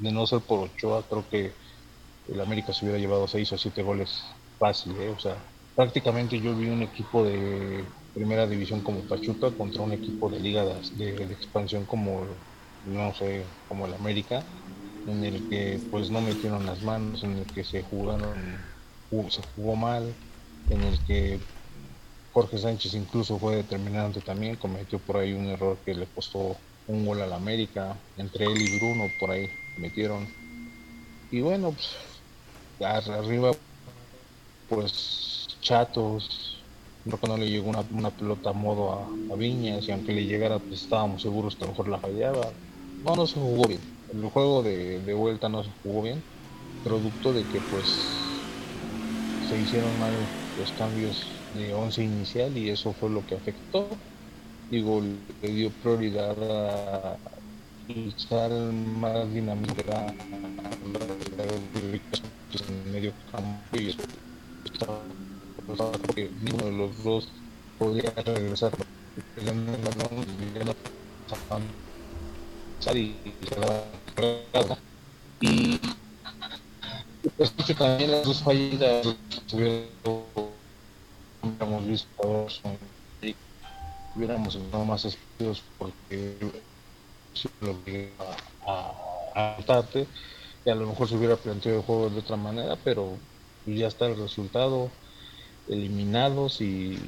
de no ser por Ochoa, creo que el América se hubiera llevado seis o siete goles fácil, ¿eh? o sea, prácticamente yo vi un equipo de primera división como Pachuca contra un equipo de liga de, de expansión como, no sé, como el América, en el que pues no metieron las manos, en el que se jugaron, se jugó mal, en el que Jorge Sánchez incluso fue determinante también, cometió por ahí un error que le costó un gol al América, entre él y Bruno por ahí metieron. Y bueno, pues arriba pues chatos, creo que no le llegó una, pelota a modo a, Viñas y aunque le llegara pues estábamos seguros que a lo mejor la fallaba. No, no se jugó bien. El juego de, de vuelta no se jugó bien, producto de que pues se hicieron mal los cambios de 11 inicial y eso fue lo que afectó. Digo, le dio prioridad a usar más dinámica en medio campo y porque ninguno de los dos podía regresar. Y pues también las dos fallidas hubiéramos visto hubiéramos estado más espíritus porque a, a y a lo mejor se hubiera planteado el juego de otra manera, pero ya está el resultado, eliminados y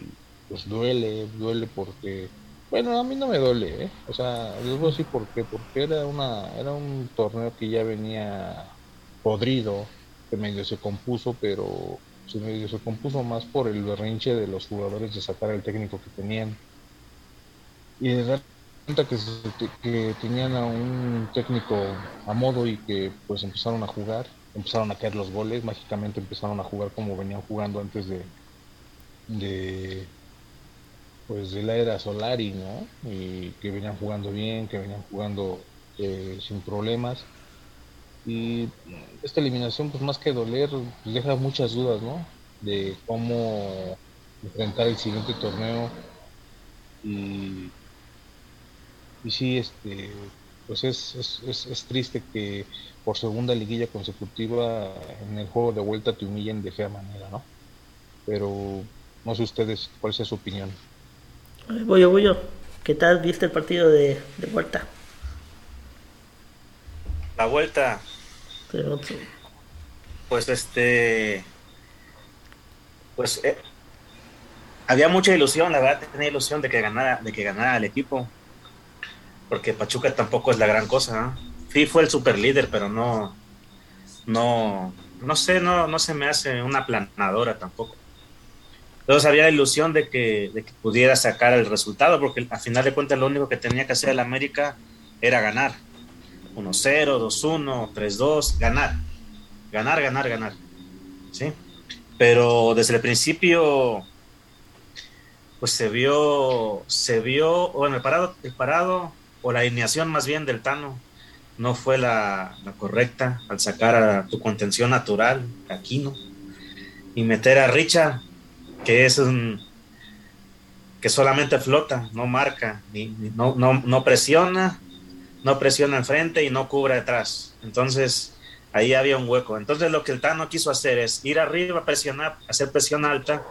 pues duele, duele porque, bueno, a mí no me duele, ¿eh? o sea, les voy a decir por qué, porque era, una, era un torneo que ya venía podrido, que medio se compuso, pero se medio se compuso más por el berrinche de los jugadores de sacar el técnico que tenían. Y de que, que tenían a un técnico a modo y que pues empezaron a jugar, empezaron a caer los goles, mágicamente empezaron a jugar como venían jugando antes de, de pues de la era Solari, ¿no? Y que venían jugando bien, que venían jugando eh, sin problemas y esta eliminación, pues más que doler, pues, deja muchas dudas, ¿no? De cómo enfrentar el siguiente torneo. Y, y sí, este, pues es, es, es, triste que por segunda liguilla consecutiva en el juego de vuelta te humillen de fea manera, ¿no? Pero no sé ustedes, ¿cuál es su opinión? Voy yo, voy yo. ¿Qué tal viste el partido de, de vuelta? La vuelta. Pues este. Pues eh, había mucha ilusión, la verdad tenía ilusión de que ganara, de que ganara el equipo. Porque Pachuca tampoco es la gran cosa. Sí fue el super líder, pero no. No. No sé, no, no se me hace una planadora tampoco. Entonces había la ilusión de que, de que pudiera sacar el resultado, porque al final de cuentas lo único que tenía que hacer el América era ganar 1-0, 2-1, 3-2, ganar. Ganar, ganar, ganar. ¿Sí? Pero desde el principio, pues se vio, se vio, bueno, el parado, el parado, o la alineación más bien del Tano, no fue la, correcta al sacar a tu contención natural, Aquino, y meter a Richard, que es un que solamente flota, no marca, ni, no, no, no presiona, no presiona al frente y no cubre atrás. Entonces, ahí había un hueco. Entonces, lo que el Tano quiso hacer es ir arriba, presionar, hacer presión alta.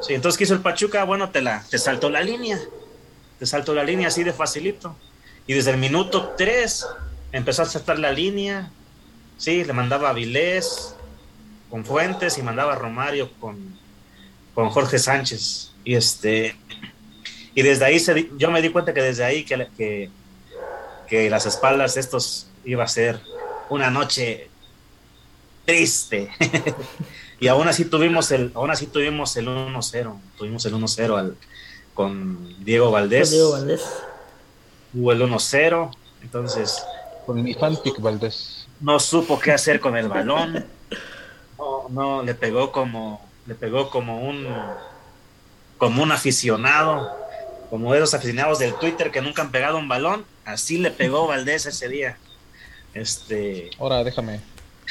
Sí, entonces, ¿qué hizo el Pachuca? Bueno, te, la, te saltó la línea. Te saltó la línea así de facilito. Y desde el minuto 3 empezó a saltar la línea. Sí, le mandaba a Vilés con Fuentes y mandaba a Romario con, con Jorge Sánchez. Y este y desde ahí yo me di cuenta que desde ahí que, que las espaldas estos iba a ser una noche triste. y aún así tuvimos el, aún así tuvimos el 1-0, tuvimos el 1-0 con Diego Valdés. Diego Valdés. Hubo el 1-0, entonces con mi fanfic Valdés. No supo qué hacer con el balón. No, no, le pegó como le pegó como un como un aficionado como esos aficionados del Twitter que nunca han pegado un balón, así le pegó Valdés ese día. Este. Ahora, déjame.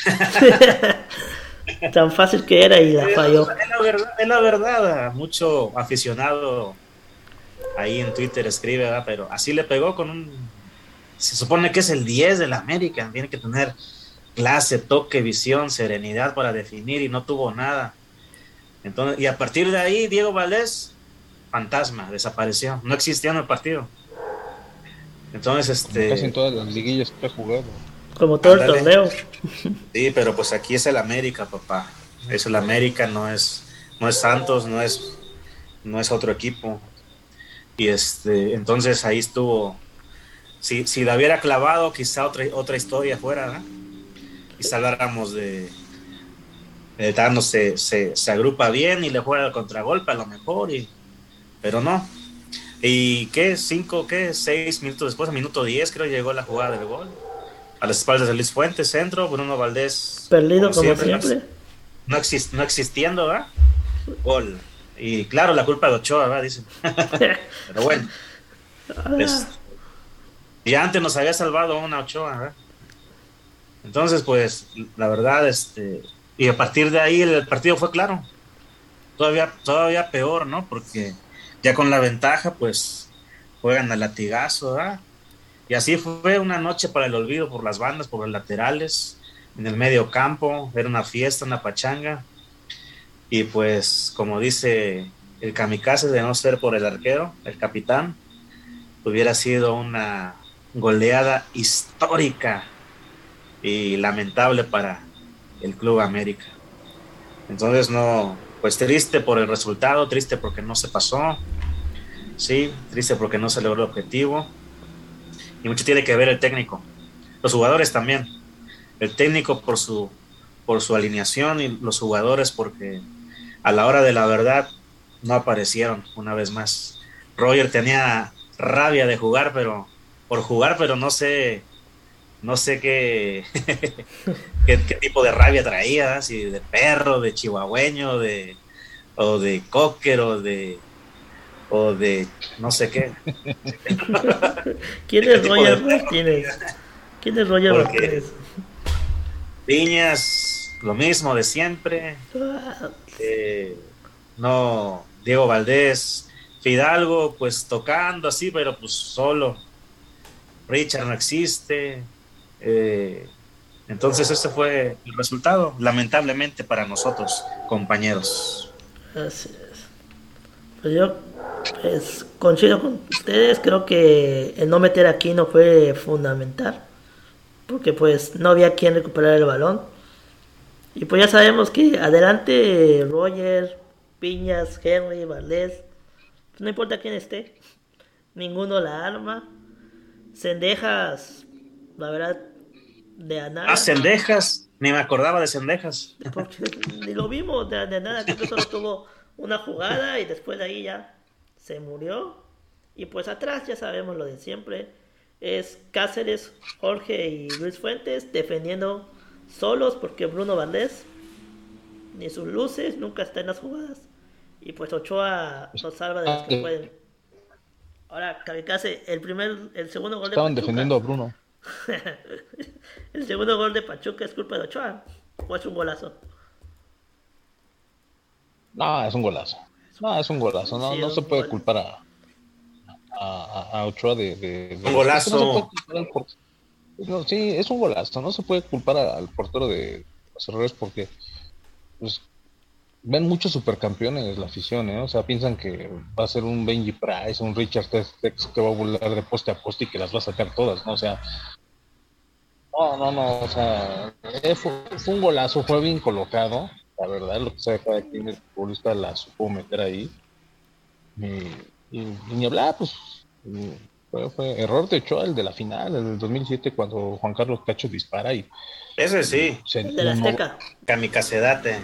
Tan fácil que era y la falló. Es la verdad, es la verdad. Mucho aficionado ahí en Twitter escribe, pero así le pegó con un. se supone que es el 10 del América, tiene que tener clase, toque, visión, serenidad para definir y no tuvo nada. Entonces, y a partir de ahí, Diego Valdés, fantasma, desapareció, no existía en el partido. Entonces, este. casi en todas las liguillas que ha jugado. Como todo el torneo. Sí, pero pues aquí es el América, papá. Es el América, no es, no es Santos, no es, no es otro equipo. Y este, entonces ahí estuvo. Si, si la hubiera clavado, quizá otra, otra historia fuera, ¿no? Quizá habláramos de. de Thanos se, se, se, agrupa bien y le juega el contragolpe a lo mejor, y, pero no. ¿Y qué? ¿Cinco, qué? ¿Seis minutos después? A minuto diez creo llegó la jugada del gol. A las espaldas de Luis Fuentes, centro, Bruno Valdés. Perdido como, siempre. siempre. No, exist, no existiendo, ¿verdad? Gol. Y claro, la culpa de Ochoa, ¿verdad? Dicen. Pero bueno. Es, y antes nos había salvado una Ochoa, ¿verdad? Entonces, pues, la verdad, este. Y a partir de ahí el, partido fue claro. Todavía, todavía peor, ¿no? Porque ya con la ventaja, pues, juegan al latigazo, ¿verdad? Y así fue una noche para el olvido por las bandas, por los laterales, en el medio campo, era una fiesta, una pachanga. Y pues, como dice el kamikaze, de no ser por el arquero, el capitán, hubiera sido una goleada histórica y lamentable para el Club América. Entonces, no, pues triste por el resultado, triste porque no se pasó, sí, triste porque no se logró el objetivo y mucho tiene que ver el técnico. Los jugadores también. El técnico por su, por su alineación y los jugadores porque a la hora de la verdad no aparecieron una vez más. Roger tenía rabia de jugar, pero por jugar, pero no sé, no sé qué, qué, tipo de rabia traía, si de perro, de chihuahueño, de, o de cocker, o de o de no sé qué. ¿Quién es Roger Martínez? ¿Quién es Roger Martínez? Piñas, lo mismo de siempre. Eh, no, Diego Valdés, Fidalgo, pues tocando así, pero pues solo. Richard no existe. Eh, entonces ese fue el resultado, lamentablemente para nosotros, compañeros. Así es. Pues yo pues coincido con ustedes, creo que el no meter aquí no fue fundamental, porque pues no había quien recuperar el balón. Y pues ya sabemos que adelante Roger, Piñas, Henry, Valdés, no importa quién esté, ninguno la arma. Cendejas, la verdad, de a nada. Ah, Cendejas, ni me acordaba de Cendejas. ni lo vimos de, de nada, que solo tuvo una jugada y después de ahí ya se murió. Y pues atrás ya sabemos lo de siempre. Es Cáceres, Jorge y Luis Fuentes defendiendo solos porque Bruno Valdés ni sus luces nunca está en las jugadas. Y pues Ochoa nos salva de los que pueden. Ahora, Kamikaze, el primer, el segundo gol de Estaban defendiendo a Bruno. el segundo gol de Pachuca es culpa de Ochoa o es un golazo. No, es un golazo. No, es un golazo, no, no se puede culpar a, a, a Ochoa de, de, Un golazo. Sí, es un golazo, no se puede culpar al portero de los errores porque pues, ven muchos supercampeones la afición, ¿eh? o sea, piensan que va a ser un Benji Price, un Richard Tex que va a volar de poste a poste y que las va a sacar todas, ¿no? O sea, no, no, no, o sea, eh, fue, fue un golazo, fue bien colocado, la verdad, lo que sabe cada quien el futbolista la supo meter ahí. Y, ni hablar, pues fue, error de Ochoa el de la final, el del 2007, cuando Juan Carlos Cacho dispara y. Ese sí. el de la Azteca. Kamikazedate.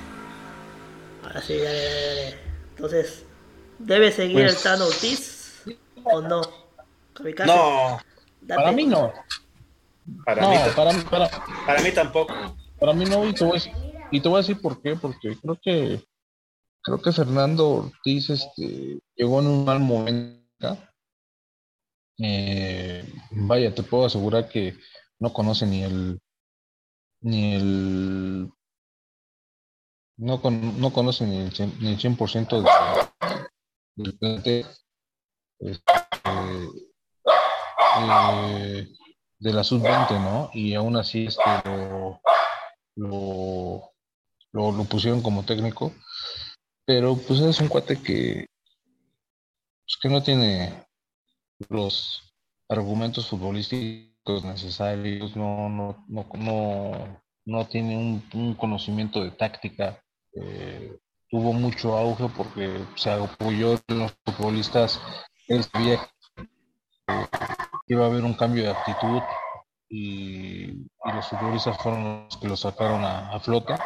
Ahora sí, dale, dale, Entonces, ¿debe seguir pues, el Tano Ortiz o no? Kamikaze. No. Para mí no. Para, mí, para, para, para, mí tampoco. Para mí no, y te voy a y te voy a decir por qué, porque creo que creo que Fernando Ortiz este, llegó en un mal momento. Eh, vaya, te puedo asegurar que no conoce ni el ni el no, con, no conoce ni el, ni el 100% del, plantel. Este, eh, de la sub-20, ¿no? Y aún así este, lo, lo, lo, pusieron como técnico. Pero pues es un cuate que, pues, que no tiene los argumentos futbolísticos necesarios, no, no, no, no, no tiene un, conocimiento de táctica. Eh, tuvo mucho auge porque se apoyó en los futbolistas. Él sabía que iba a haber un cambio de actitud y, los futbolistas fueron los que lo sacaron a, a flota.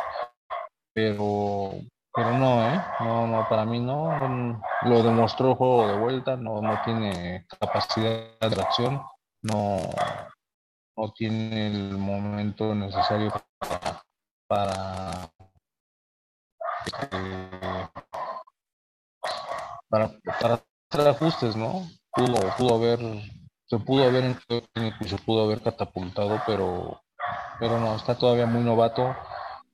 Pero pero no, ¿eh? No, no, para mí no. Lo demostró el juego de vuelta, no, no tiene capacidad de reacción, no, no tiene el momento necesario para, eh, para, para hacer ajustes, ¿no? Pudo, pudo haber, se pudo haber, se pudo haber catapultado, pero, pero no, está todavía muy novato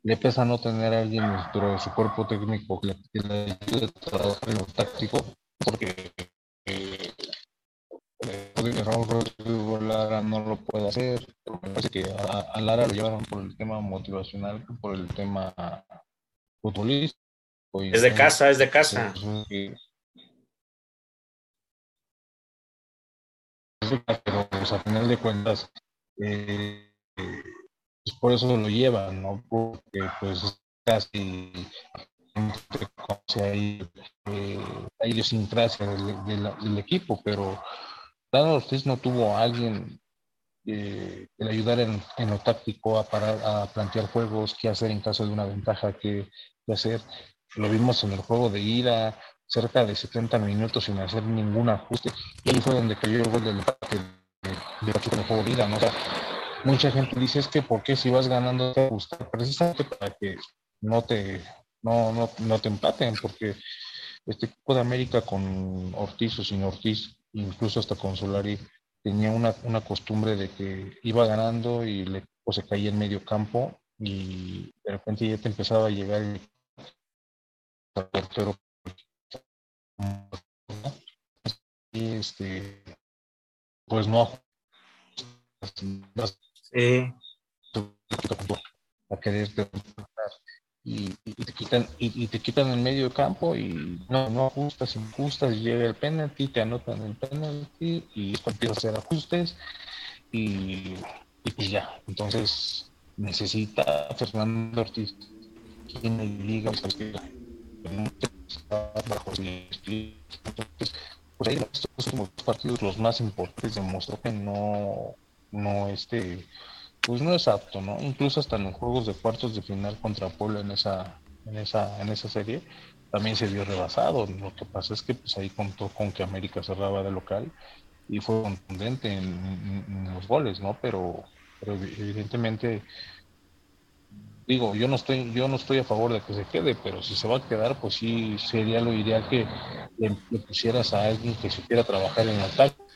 le pesa no tener a alguien dentro de su cuerpo técnico que le, ayude a trabajar en lo táctico, porque eh, Lara no lo puede hacer. Me parece que a, Lara lo llevaron por el tema motivacional, por el tema futbolístico. Es de casa, es de casa. Pero pues, a final de cuentas, eh, por eso lo llevan, ¿no? Porque pues casi hay, eh, hay idiosincrasia del, del, equipo, pero Dado Ortiz no tuvo a alguien eh, que le ayudara en, en, lo táctico a parar, a plantear juegos, qué hacer en caso de una ventaja, qué, hacer. Lo vimos en el juego de ida, cerca de 70 minutos sin hacer ningún ajuste. Y ahí fue donde cayó el gol del empate de, de, el juego de ida, ¿no? Mucha gente dice es que porque si vas ganando te gusta precisamente para que no te no, no, no te empaten porque este equipo de América con Ortiz o sin Ortiz incluso hasta con Solari tenía una, una costumbre de que iba ganando y o se caía en medio campo y de repente ya te empezaba a llegar el portero. Y este pues no Y, te quitan y, te quitan el medio campo y no, no ajustas, injustas, llega el penalti, te anotan el penalti y empiezas a hacer ajustes y, y pues ya. Entonces necesita Fernando Ortiz quien le diga bajo entonces pues ahí estos últimos partidos los más importantes demostró que no no este pues no es apto, ¿no? Incluso hasta en los juegos de cuartos de final contra Puebla en esa en esa en esa serie también se vio rebasado. Lo que pasa es que pues ahí contó con que América cerraba de local y fue contundente en, los goles, ¿no? Pero, pero evidentemente digo, yo no estoy yo no estoy a favor de que se quede, pero si se va a quedar, pues sí sería lo ideal que le, pusieras a alguien que supiera trabajar en ataque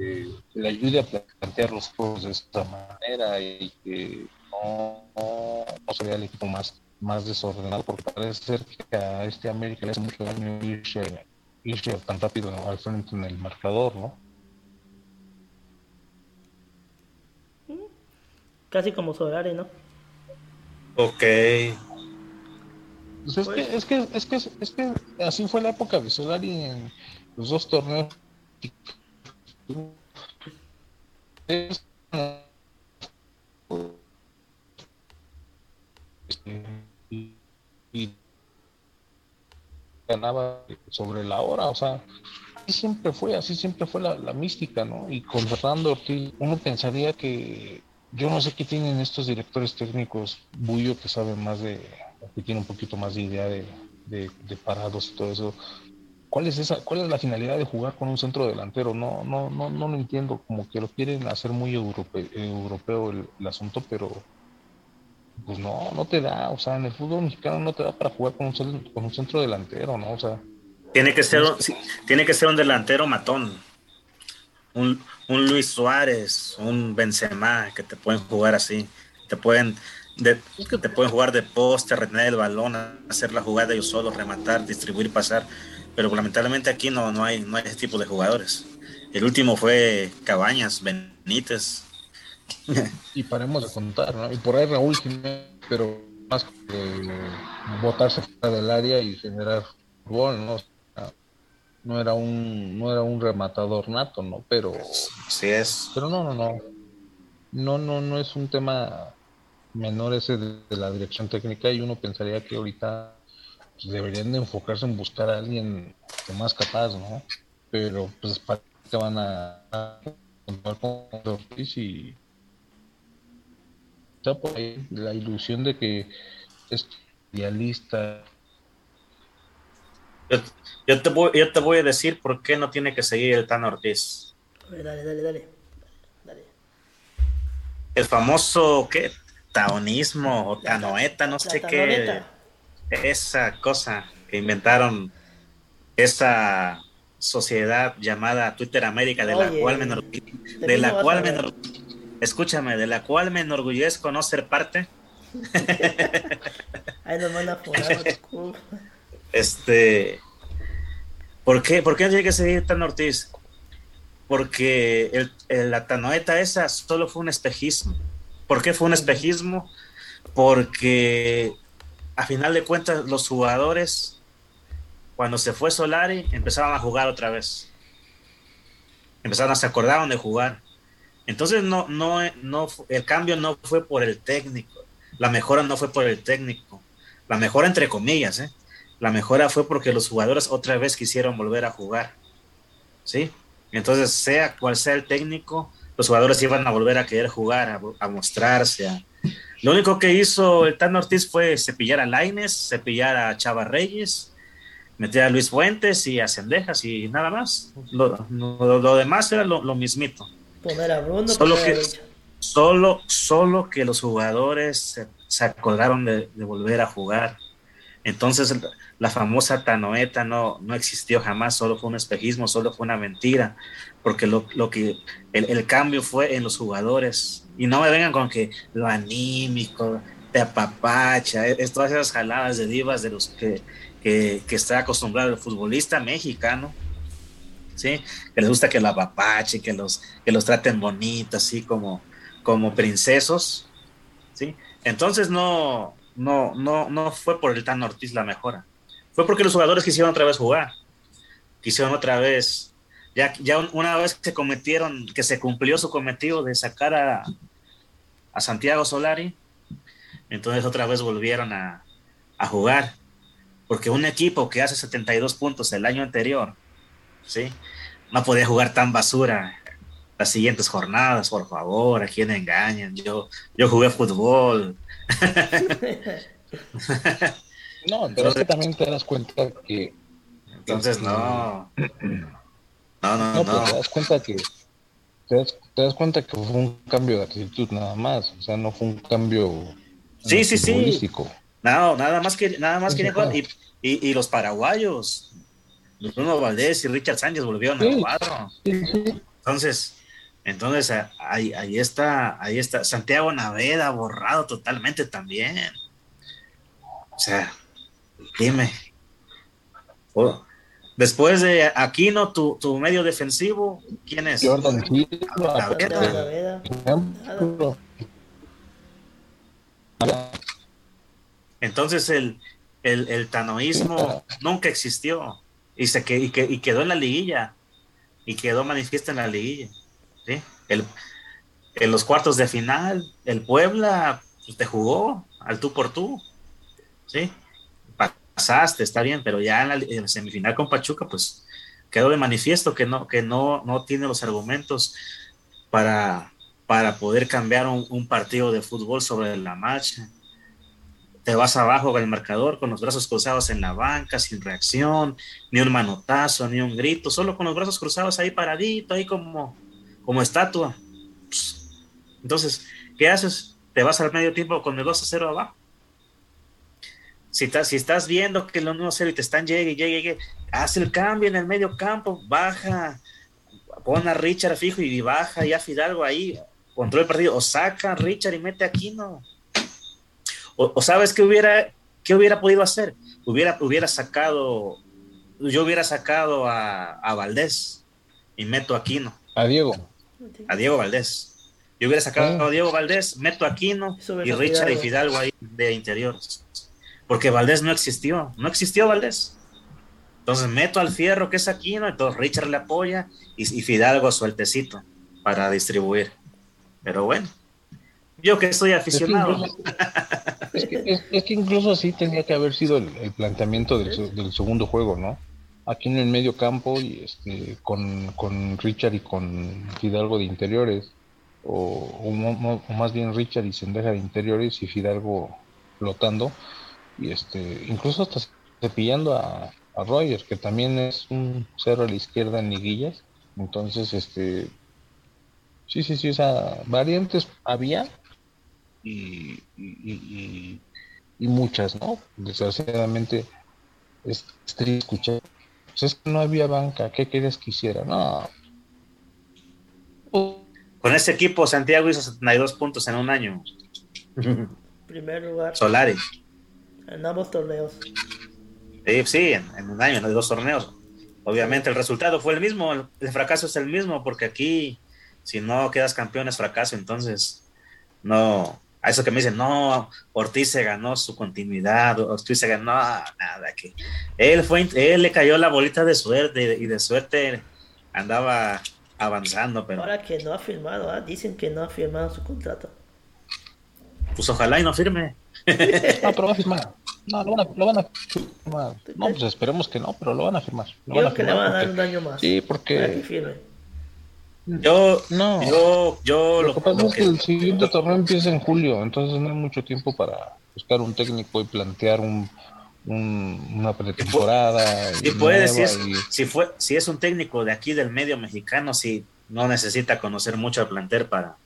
que, le ayude a plantear los juegos de esta manera y que no, no, no vea el equipo más, más desordenado, porque parece ser que a este América le hace mucho daño irse, irse tan rápido al frente en el marcador, ¿no? Casi como Solari, ¿no? Ok. Pues es, que, es, que, es, que, es que así fue la época de Solari en los dos torneos y, ganaba sobre la hora, o sea, así siempre fue, así siempre fue la, mística, ¿no? Y con Fernando Ortiz, uno pensaría que yo no sé qué tienen estos directores técnicos, Bullo, que sabe más de, que tiene un poquito más de idea de, de parados y todo eso, ¿Cuál es esa, cuál es la finalidad de jugar con un centro delantero? No, no, no, no lo entiendo, como que lo quieren hacer muy europeo el, asunto, pero pues no, no te da, o sea, en el fútbol mexicano no te da para jugar con un, con un centro delantero, ¿no? O sea, tiene que ser, tiene que ser un delantero matón, un, un Luis Suárez, un Benzema, que te pueden jugar así, te pueden, que te pueden jugar de poste, retener el balón, hacer la jugada ellos solo, rematar, distribuir, pasar pero lamentablemente aquí no, no, hay, no hay ese tipo de jugadores. El último fue Cabañas, Benítez, y paremos de contar, ¿no? Y por ahí Raúl pero más que botarse fuera del área y generar gol, ¿no? no era un no era un rematador nato, ¿no? Pero sí es. Pero no, no, no. No, no, no es un tema menor ese de, la dirección técnica y uno pensaría que ahorita pues, deberían de enfocarse en buscar a alguien más capaz, ¿no? Pero pues para que van a, contar con Ortiz y está por ahí la ilusión de que es idealista. Yo, te voy, yo te voy a decir por qué no tiene que seguir el Tan Ortiz. Dale, dale, dale. dale. El famoso, ¿qué? Taonismo o tanoeta, no sé qué. Esa cosa que inventaron, esa sociedad llamada Twitter América, de la cual me de la cual me escúchame, de la cual me enorgullezco no ser parte. Ahí nos van a Este, ¿por qué, ¿por qué tiene que seguir Tan Ortiz? Porque el, la tanoeta esa solo fue un espejismo. ¿Por qué fue un espejismo? Porque a final de cuentas los jugadores cuando se fue Solari, empezaron a jugar otra vez. Empezaron a se acordaron de jugar. Entonces no, no, no, el cambio no fue por el técnico. La mejora no fue por el técnico. La mejora entre comillas, ¿eh? La mejora fue porque los jugadores otra vez quisieron volver a jugar. ¿Sí? Entonces, sea cual sea el técnico, los jugadores iban a volver a querer jugar, a, mostrarse. Lo único que hizo el Tan Ortiz fue cepillar a Laines, cepillar a Chava Reyes, meter a Luis Fuentes y a Cendejas y nada más. Lo, demás era lo, mismito. Poner a Bruno, solo que, solo, solo que los jugadores se, acordaron de, volver a jugar. Entonces la famosa Tanoeta no, no existió jamás, solo fue un espejismo, solo fue una mentira, porque lo, que el, cambio fue en los jugadores. Y no me vengan con que lo anímico, de apapacha, es, todas esas jaladas de divas de los que que, está acostumbrado el futbolista mexicano, ¿sí? Que les gusta que la apapache, que los, que los traten bonitos, así como, como princesos, ¿sí? Entonces no, no, no, no fue por el Tan Ortiz la mejora. Fue porque los jugadores quisieron otra vez jugar. Quisieron otra vez. Ya, ya una vez que se cometieron, que se cumplió su cometido de sacar a, a Santiago Solari, entonces otra vez volvieron a, a jugar porque un equipo que hace 72 puntos el año anterior, ¿sí? No podía jugar tan basura las siguientes jornadas, por favor, a quién engañan. Yo, yo jugué fútbol. no, pero es que también te das cuenta que. Entonces, no. No, no, no. no. te das cuenta que. Te das, cuenta que fue un cambio de actitud nada más. O sea, no fue un cambio. Sí, sí, sí. No, nada más que nada más que y, y, los paraguayos, Bruno Valdés y Richard Sánchez volvieron al cuadro. Entonces, entonces ahí, ahí está, ahí está. Santiago Naveda borrado totalmente también. O sea, dime. Oh, después de Aquino, tu, tu medio defensivo, ¿quién es? Jordan entonces el, el, tanoísmo nunca existió y, se, que, y, quedó en la liguilla y quedó manifiesto en la liguilla. ¿sí? El, en los cuartos de final, el Puebla pues, te jugó al tú por tú. ¿sí? Pasaste, está bien, pero ya en la, semifinal con Pachuca, pues quedó de manifiesto que no, que no, no tiene los argumentos para, para poder cambiar un, partido de fútbol sobre la marcha te vas abajo con el marcador con los brazos cruzados en la banca, sin reacción, ni un manotazo, ni un grito, solo con los brazos cruzados ahí paradito, ahí como, como estatua. Entonces, ¿qué haces? Te vas al medio tiempo con el 2 a 0 abajo. Si, estás, si estás viendo que el 1 a 0 y te están llegue, llegue, llegue, haz el cambio en el medio campo, baja, pon a Richard fijo y baja ya Fidalgo ahí, control el partido, o saca a Richard y mete aquí, no o, sabes qué hubiera, qué hubiera podido hacer? Hubiera, hubiera sacado, yo hubiera sacado a, a Valdés y meto a Aquino. A Diego. A Diego Valdés. Yo hubiera sacado a Diego Valdés, meto a Aquino y Richard y Fidalgo ahí de interior. Porque Valdés no existió, no existió Valdés. Entonces meto al fierro que es Aquino, entonces Richard le apoya y, y Fidalgo sueltecito para distribuir. Pero bueno, yo que soy aficionado. Es que, incluso, así tenía que haber sido el, planteamiento del, segundo juego, ¿no? Aquí en el medio campo y este con, Richard y con Fidalgo de interiores, o, más bien Richard y Sendeja de interiores y Fidalgo flotando, y este incluso hasta cepillando a, a Rogers, que también es un cero a la izquierda en liguillas. Entonces, este sí, sí, sí, o sea, variantes había, y, y, muchas, ¿no? Desgraciadamente es triste escuchar. Pues es que no había banca, ¿qué querías que hiciera? No. Con ese equipo, Santiago hizo 72 puntos en un año. Primer lugar. Solari. En ambos torneos. Sí, sí, en, un año, en dos torneos. Obviamente el resultado fue el mismo, el fracaso es el mismo, porque aquí, si no quedas campeón es fracaso, entonces no, a eso que me dicen, no, Ortiz se ganó su continuidad, Ortiz se ganó nada, que él fue, él le cayó la bolita de suerte y de suerte andaba avanzando, pero... Ahora que no ha firmado, ¿ah? dicen que no ha firmado su contrato. Pues ojalá y no firme. no, pero va a firmar. No, lo van a, lo van a firmar. No, pues esperemos que no, pero lo van a firmar. Lo que le van a dar un año más. Sí, porque... Yo, no. yo, yo lo, que pasa es que el siguiente torneo empieza en julio, entonces no hay mucho tiempo para buscar un técnico y plantear un, una pretemporada. Y puede decir, si, fue, si es un técnico de aquí del medio mexicano, si no necesita conocer mucho al plantel para,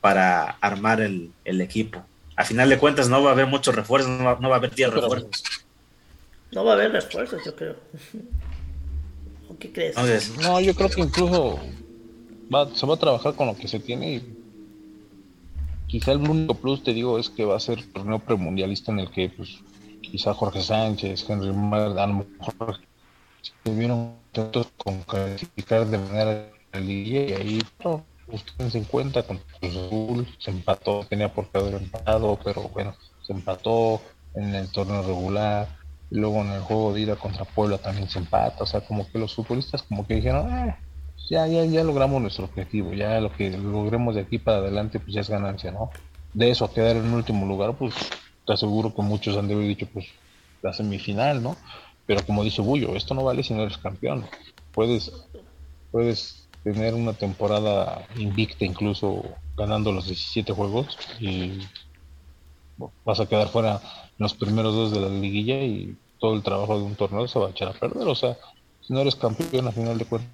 para armar el, equipo. A final de cuentas no va a haber muchos refuerzos, no va, a haber 10 refuerzos. No va a haber refuerzos, yo creo. ¿Qué crees? no, yo creo que incluso se va a trabajar con lo que se tiene y quizá el único plus te digo es que va a ser torneo premundialista en el que pues quizá Jorge Sánchez, Henry Mar, a lo mejor se vieron con calificar de manera la liga y ahí no, ustedes en cuenta con Cruz se empató, tenía por haber empatado, pero bueno, se empató en el torneo regular, luego en el juego de ida contra Puebla también se empata, o sea, como que los futbolistas como que dijeron, eh, ya, ya, ya logramos nuestro objetivo, ya lo que logremos de aquí para adelante, pues ya es ganancia, ¿no? De eso quedar en último lugar, pues te aseguro que muchos han de haber dicho, pues la semifinal, ¿no? Pero como dice Bullo, esto no vale si no eres campeón. Puedes, puedes tener una temporada invicta, incluso ganando los 17 juegos, y vas a quedar fuera en los primeros dos de la liguilla y todo el trabajo de un torneo se va a echar a perder. O sea, si no eres campeón, a final de cuentas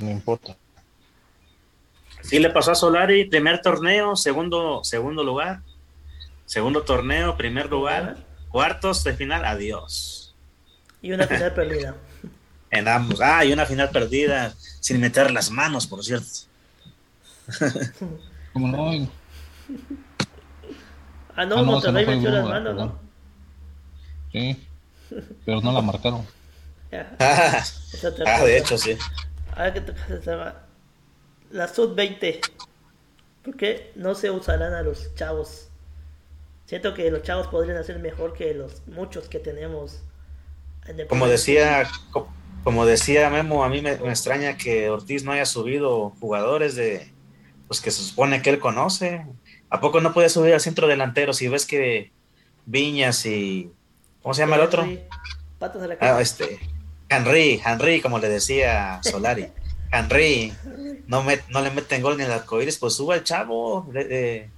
no importa. Sí le pasó a Solari, primer torneo, segundo, segundo lugar, segundo torneo, primer lugar, cuartos de final, adiós. Y una final perdida. En ambos. Ah, y una final perdida, sin meter las manos, por cierto. Como no. Ah, no, ah, no Monterrey metió las manos, ¿no? Sí, pero no la marcaron. ah, de hecho, sí. A ver qué se llama. La sub-20. ¿Por qué no se usarán a los chavos? Siento que los chavos podrían hacer mejor que los muchos que tenemos. como decía, como decía Memo, a mí me, extraña que Ortiz no haya subido jugadores de, pues que se supone que él conoce. ¿A poco no puede subir al centro delantero si ves que Viñas y ¿cómo se llama el otro? Patas de la ah, este, Henry, Henry, como le decía Solari. Henry, no, me, no le meten gol ni el arcoíris, pues suba el chavo de,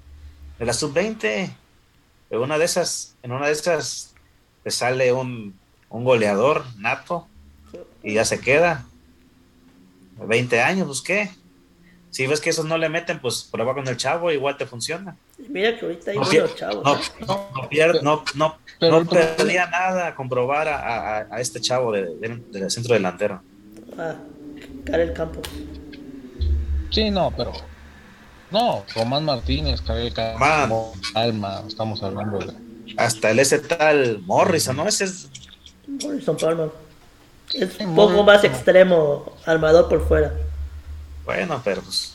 la sub-20. En una de esas, en una de esas le sale un, un goleador nato y ya se queda. 20 años, pues qué. Si ves que esos no le meten, pues prueba con el chavo, igual te funciona. Mira que ahorita hay no, chavos. No, no, no, no, no, perdía nada comprobar a, a, este chavo del de, centro delantero. Ah, Karel Campos. Sí, no, pero. No, Román Martínez, Karel Campos, Alma, estamos hablando de. Hasta el ese tal Morrison, ¿no? Ese es. Morrison Palmer. Es un poco más extremo, armador por fuera. Bueno, pero pues,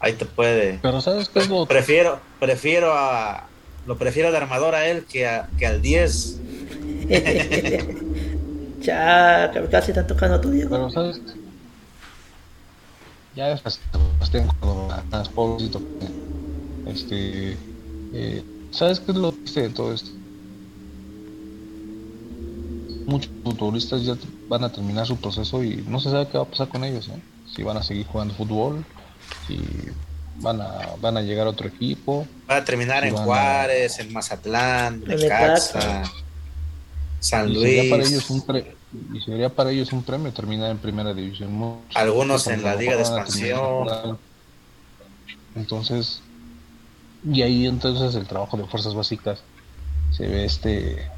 ahí te puede. Pero ¿sabes qué es lo Prefiero, prefiero a. Lo prefiero de armador a él que, a- que al 10. ya, casi están tocando a tu Diego. Pero, ¿sabes? Ya es Sebastián Córdoba, más pobrecito. Este. eh, ¿Sabes qué es lo triste de todo esto? Muchos futbolistas ya van a terminar su proceso y no se sabe qué va a pasar con ellos, ¿eh? Si van a seguir jugando fútbol, si van a, van a llegar a otro equipo. Va a terminar en Van a- Juárez, en Mazatlán, En Necaxa. San Y sería para Luis. ellos un pre- y sería para ellos un premio terminar en primera división. Muchos Algunos en la Liga de van Expansión. Entonces, y ahí entonces el trabajo de fuerzas básicas se ve este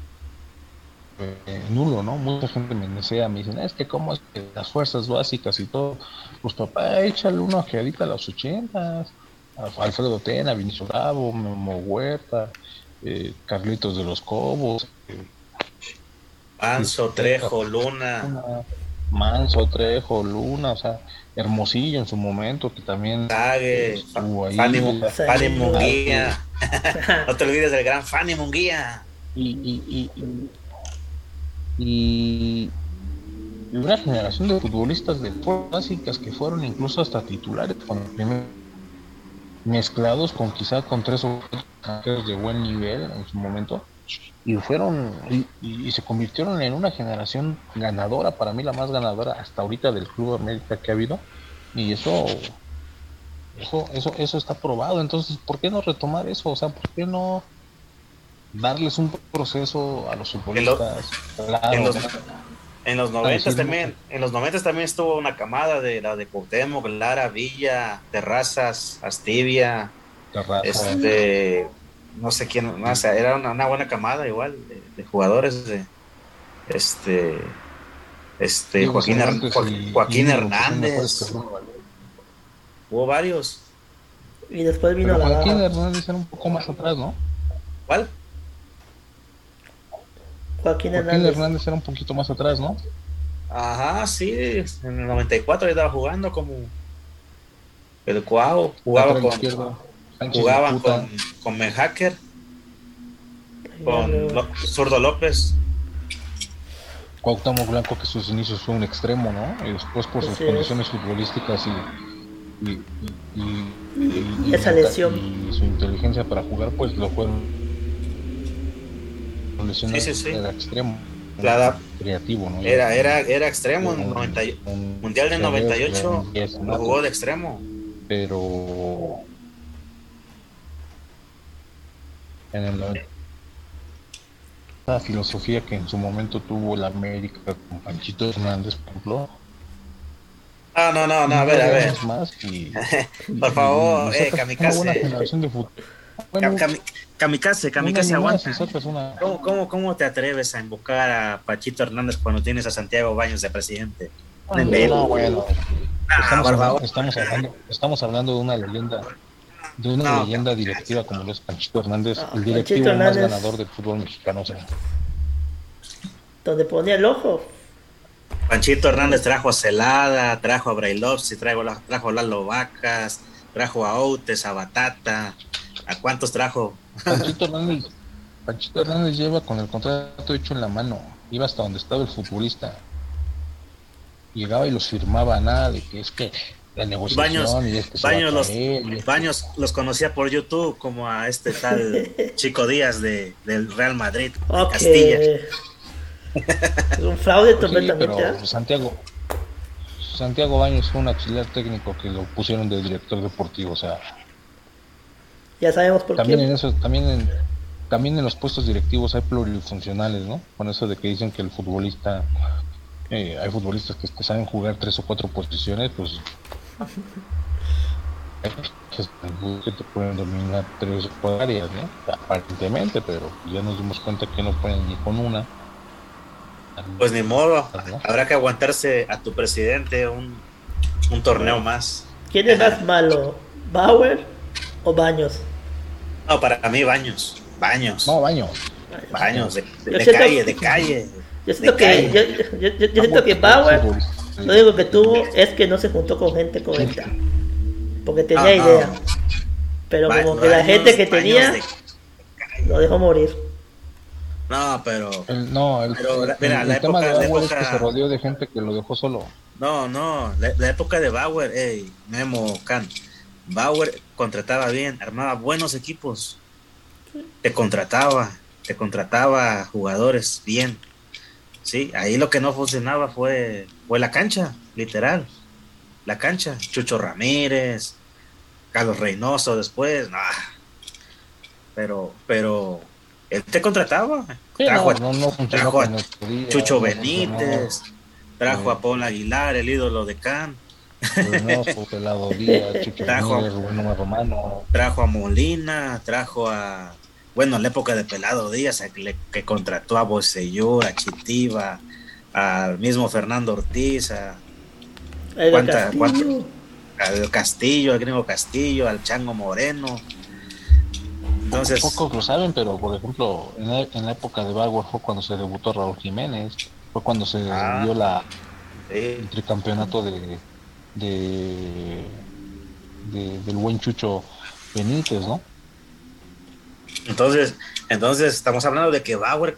eh, nulo, ¿no? Mucha gente me desea, me dicen, es que cómo es que las fuerzas básicas y todo, pues papá, échale uno que ahorita a los ochentas, a Alfredo Tena, Vinicio Bravo, Memo Huerta, eh, Carlitos de los Cobos, eh, Manso, Trejo, Luna. Luna, Manso, Trejo, Luna, o sea, Hermosillo en su momento, que también Sague, estuvo ahí, Fanny, Fanny. Munguía. No te olvides del gran Fanny Munguía. y, y, y, y, una generación de futbolistas de básicas que fueron incluso hasta titulares con mezclados con quizá con tres o cuatro de buen nivel en su momento y fueron y- y se convirtieron en una generación ganadora para mí la más ganadora hasta ahorita del Club América que ha habido y eso eso eso eso está probado. Entonces por qué no retomar eso o sea por qué no darles un proceso a los futbolistas claro, en los-. En los sí, noventas no. también, en los noventas también estuvo una camada de la de Cuauhtémoc, Lara, Villa, Terrazas, Astivia, Terraza. este, no sé quién, no, o sea, era una, una buena camada igual de, de jugadores de, este, este, Joaquín, Her- Hernández, hubo varios, Y después vino Pero la Joaquín. Hernández era un poco más atrás, ¿no? ¿cuál? Joaquín Joaquín Hernández. Hernández era un poquito más atrás, ¿no? Ajá, sí, en el 94 ya estaba jugando como el Cuau, jugaba con, jugaban con, con Menhacker, con Lo- Zurdo López, Cuauhtémoc Blanco, que sus inicios fue un extremo, ¿no? Y después por sus es. condiciones futbolísticas y, y, y, y- Y esa lesión. y su inteligencia para jugar, pues lo fueron lesionados, Sí, sí, sí. era extremo, da- creativo, ¿no? era, era, era extremo en Un- 90 y- un- Mundial del 98, un diez, lo ¿no? jugó de extremo. pero en el la filosofía que en su momento tuvo la América con Panchito Hernández, por ejemplo. Ah, no, no, no, a ver, a ver. Más y, Por favor, y eh, kamikaze. Una buena generación de fútbol. Bueno, Kami- Kamikaze, Kamikaze aguanta. una- ¿Cómo, cómo, ¿Cómo te atreves a invocar a Pachito Hernández cuando tienes a Santiago Baños de presidente? No, Imbécil. no, bueno, Ah, estamos, hablando, favor. estamos hablando, estamos hablando de una leyenda, de una No. leyenda directiva como lo es Panchito Hernández, No, el directivo Panchito más Hernández. ganador del fútbol mexicano. o sea, Donde ponía el ojo. Panchito Hernández trajo a Celada, trajo a Brailovsky, trajo, trajo a Lalo Vacas, trajo a Outes, a Batata. ¿A cuántos trajo? Panchito Hernández, Panchito Hernández lleva con el contrato hecho en la mano, iba hasta donde estaba el futbolista. Llegaba y los firmaba nada de que es que la negociación Baños, y Baños, los, caer, y es que- Baños los conocía por YouTube como a este tal Chico Díaz de, del Real Madrid, de Ok. Castilla. Es un fraude Sí, completamente. pero ¿ah? Santiago Santiago Baños fue un auxiliar técnico que lo pusieron de director deportivo, o sea, Ya sabemos por también qué. en eso, también en, también en los puestos directivos hay plurifuncionales, ¿no? Con eso de que dicen que el futbolista, eh, hay futbolistas que, que saben jugar tres o cuatro posiciones, pues que te pueden dominar tres o cuatro áreas, ¿no? Aparentemente, pero ya nos dimos cuenta que no pueden ni con una. Pues ni modo, ¿no? habrá que aguantarse a tu presidente un, un torneo más. ¿Quién es más malo? ¿Bauer o Baños? No, para mí Baños, Baños, No, baño. Baños, de, de- de siento- calle, de calle. Yo siento De que, calle. yo, yo- yo- yo siento que Bauer lo único que tuvo es que no se juntó con gente correcta. porque tenía idea. Pero como que la gente que tenía lo dejó morir. No, pero. no, el, tema de Bauer es que se rodeó de gente que lo dejó solo. No, no, la, época de Bauer, hey, Memo Khan. Bauer contrataba bien, armaba buenos equipos. Te contrataba, te contrataba jugadores bien. Sí, ahí lo que no funcionaba fue, fue la cancha, literal. La cancha. Chucho Ramírez, Carlos Reynoso después, Pero, pero él te contrataba. trajo, a Chucho Benítez, trajo a Paul Aguilar, el ídolo de Can. trajo, a, trajo a Molina, trajo a, bueno, en la época de Pelado Díaz, que, contrató a Bocellur, a Chitiva, al mismo Fernando Ortiz, a, Castillo. al Castillo, al gringo Castillo, al Chango Moreno. Pocos lo saben, pero por ejemplo, en la, época de Bauer fue cuando se debutó Raúl Jiménez, fue cuando se ah, dio la, el tricampeonato de, de, del buen Chucho Benítez, ¿no? Entonces, entonces estamos hablando de que Bauer,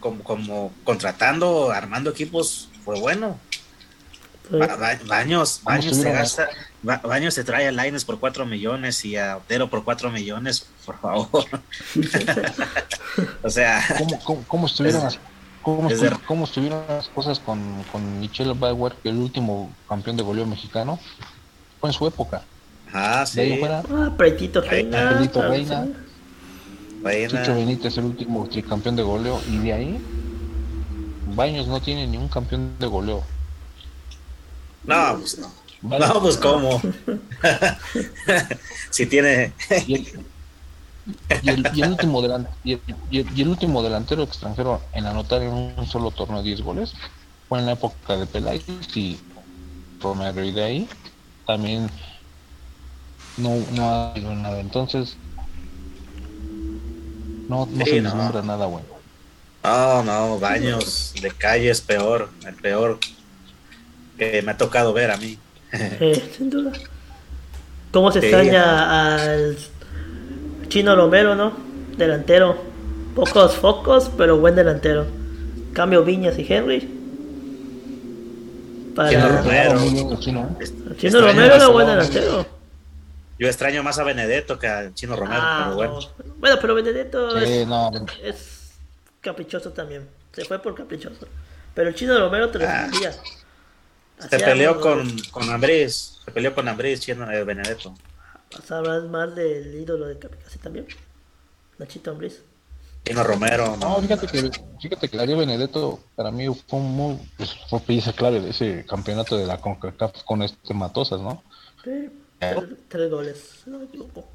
como, como contratando, armando equipos, fue bueno. baños, Baños se gasta, Baños se trae a Lines por 4 millones y a Otero por 4 millones, por favor. o sea. ¿Cómo, estuvieron, las, cómo, estuvieron las cosas con, con Michelle Bauer, el último campeón de goleo mexicano? Fue en su época. Ah, sí. ah, Pretito Reina. Pretito Reina. Chucho Benítez, el último tricampeón de goleo. Y de ahí, Baños no tiene ni un campeón de goleo. No, pues no. No, pues cómo. si tiene. Y, el, último y, el, último delantero extranjero en anotar en un solo torneo 10 goles fue en la época de Peláez y Romero. Y de ahí también no, no ha habido nada. Entonces, no, no se vislumbra nada bueno. No, no, baños de calle es peor, el peor que me ha tocado ver a mí. Eh, sin duda. ¿Cómo se extraña al Chino Romero, no? Delantero. Pocos focos, pero buen delantero. Cambio Viñas y Henry. Para... Chino Romero. Chino, Romero era buen delantero. Yo extraño más a Benedetto que a Chino Romero, ah, pero bueno. Bueno, pero Benedetto es, caprichoso también. Se fue por caprichoso. Pero el Chino Romero te lo ah. Se peleó con, con Ambriz, se peleó con Ambriz, Chino de Benedetto. ¿Hablas más del ídolo de Capicasi también? Nachito Ambriz. Chino Romero. No, fíjate que, fíjate que Darío Benedetto para mí fue muy, pues, fue pieza clave de ese campeonato de la CONCACAF con este Matosas, ¿no? Sí, tres, goles, no me equivoco.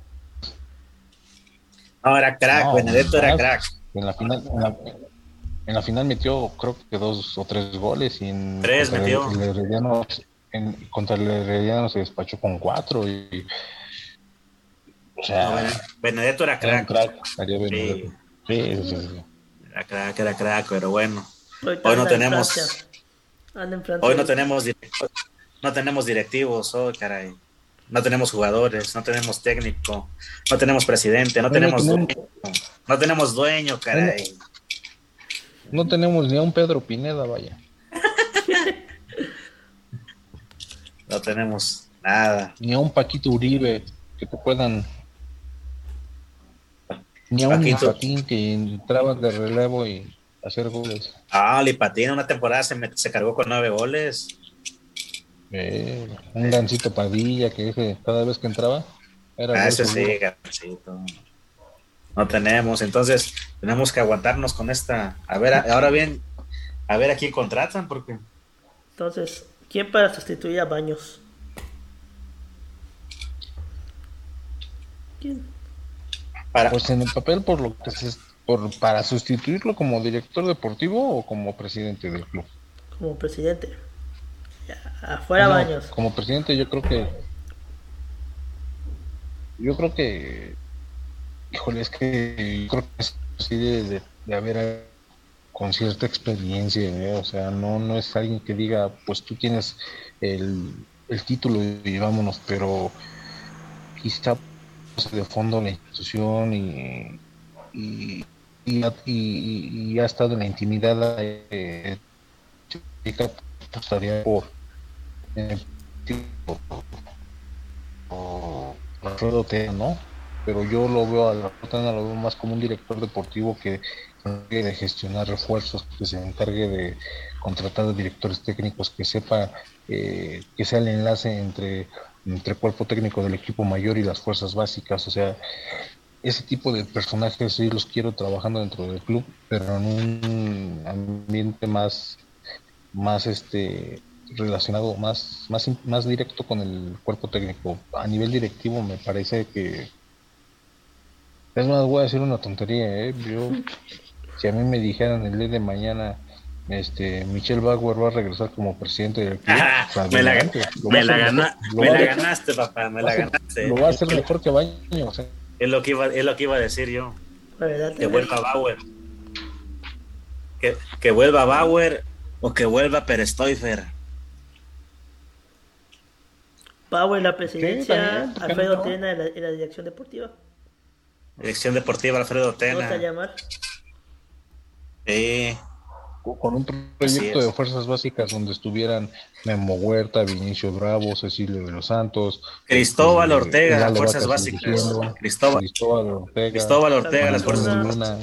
No, era crack, Benedetto era crack. En la final, en la, en la final metió creo que dos o tres goles y en tres metió. El, Herediano, en, contra el Herediano se despachó con cuatro y o sea, Benedetto era crack. Era crack sí. Sí, sí, sí, Era crack, era crack, pero bueno. Hoy, no tenemos Hoy no tenemos no tenemos directivos, oh caray. No tenemos jugadores, no tenemos técnico, no tenemos presidente, no tenemos dueño, no tenemos dueño, caray. No tenemos ni a un Pedro Pineda, vaya. no tenemos nada. Ni a un Paquito Uribe que te puedan. Ni a un Lipatín que entraba de relevo y hacer goles. Ah, Lipatín una temporada se, se cargó con nueve goles. Eh, un gancito Padilla que cada vez que entraba era. Ah, ese sí, gancito no tenemos, entonces tenemos que aguantarnos con esta. A ver, ahora bien, a ver a quién contratan, porque. Entonces, ¿quién para sustituir a Baños? ¿Quién? Para... Pues en el papel, por lo que se, por, para sustituirlo como director deportivo o como presidente del club. Como presidente. afuera Baños. Como presidente, yo creo que. Yo creo que Híjole, es que creo que es así de, haber con cierta experiencia, ¿eh? o sea, no, no es alguien que diga, pues tú tienes el, el título y vámonos, pero quizá de fondo la institución y, y, y, ha estado en la intimidad eh, por, eh, ¿no? Pero yo lo veo a la lo veo más como un director deportivo que de gestionar refuerzos, que se encargue de contratar a directores técnicos, que sepa eh, que sea el enlace entre, entre el cuerpo técnico del equipo mayor y las fuerzas básicas. O sea, ese tipo de personajes sí los quiero trabajando dentro del club, pero en un ambiente más, más este relacionado, más, más, más directo con el cuerpo técnico. A nivel directivo me parece que es más, voy a decir una tontería, ¿eh? Yo si a mí me dijeran el día de mañana, este, Michelle Bauer va a regresar como presidente del club, me, la, ganaste, papá, me la ganaste. Lo va a hacer mejor que Baño, Es lo que iba, es lo que iba a decir yo. Que vuelva Bauer. Que, que vuelva Bauer o que vuelva Perestoifer. Bauer la presidencia, Alfredo Tena en la, la, dirección deportiva. Dirección deportiva Alfredo Tena. ¿Cómo se llamar? Con un proyecto de fuerzas básicas donde estuvieran Memo Huerta, Vinicio Bravo, Cecilio de los Santos, Cristóbal este, Ortega, fuerzas básicas. Cristóbal, Cristóbal Ortega, Cristóbal Ortega, las fuerzas básicas.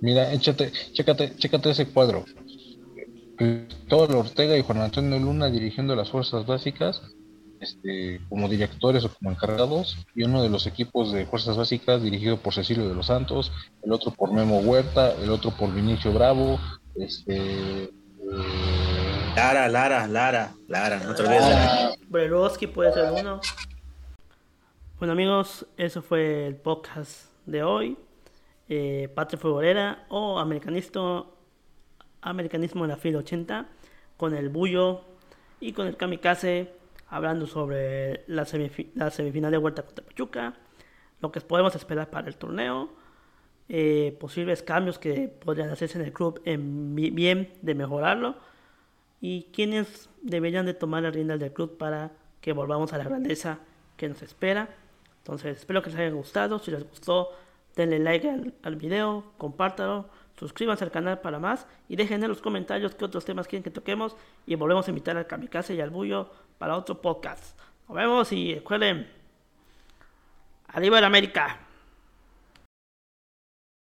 Mira, échate, chécate, chécate ese cuadro. Cristóbal Ortega y Juan Antonio Luna dirigiendo las fuerzas básicas este, como directores o como encargados, y uno de los equipos de fuerzas básicas dirigido por Cecilio de los Santos, el otro por Memo Huerta, el otro por Vinicio Bravo, este... Lara, Lara, Lara, Lara, no te olvides puede ser uno. Bueno amigos, eso fue el podcast de hoy. Eh, Patria Futbolera o Americanismo, Americanismo en la fila 80 con el Bullo y con el Kamikaze hablando sobre la, semifinal de vuelta contra Pachuca, lo que podemos esperar para el torneo, eh, posibles cambios que podrían hacerse en el club en bien de mejorarlo y quienes deberían de tomar la rienda del club para que volvamos a la grandeza que nos espera. Entonces espero que les haya gustado, si les gustó denle like al, al video, compártalo, suscríbanse al canal para más y dejen en los comentarios qué otros temas quieren que toquemos y volvemos a invitar al Kamikaze y al Bullo para otro podcast. Nos vemos y recuerden, arriba el América.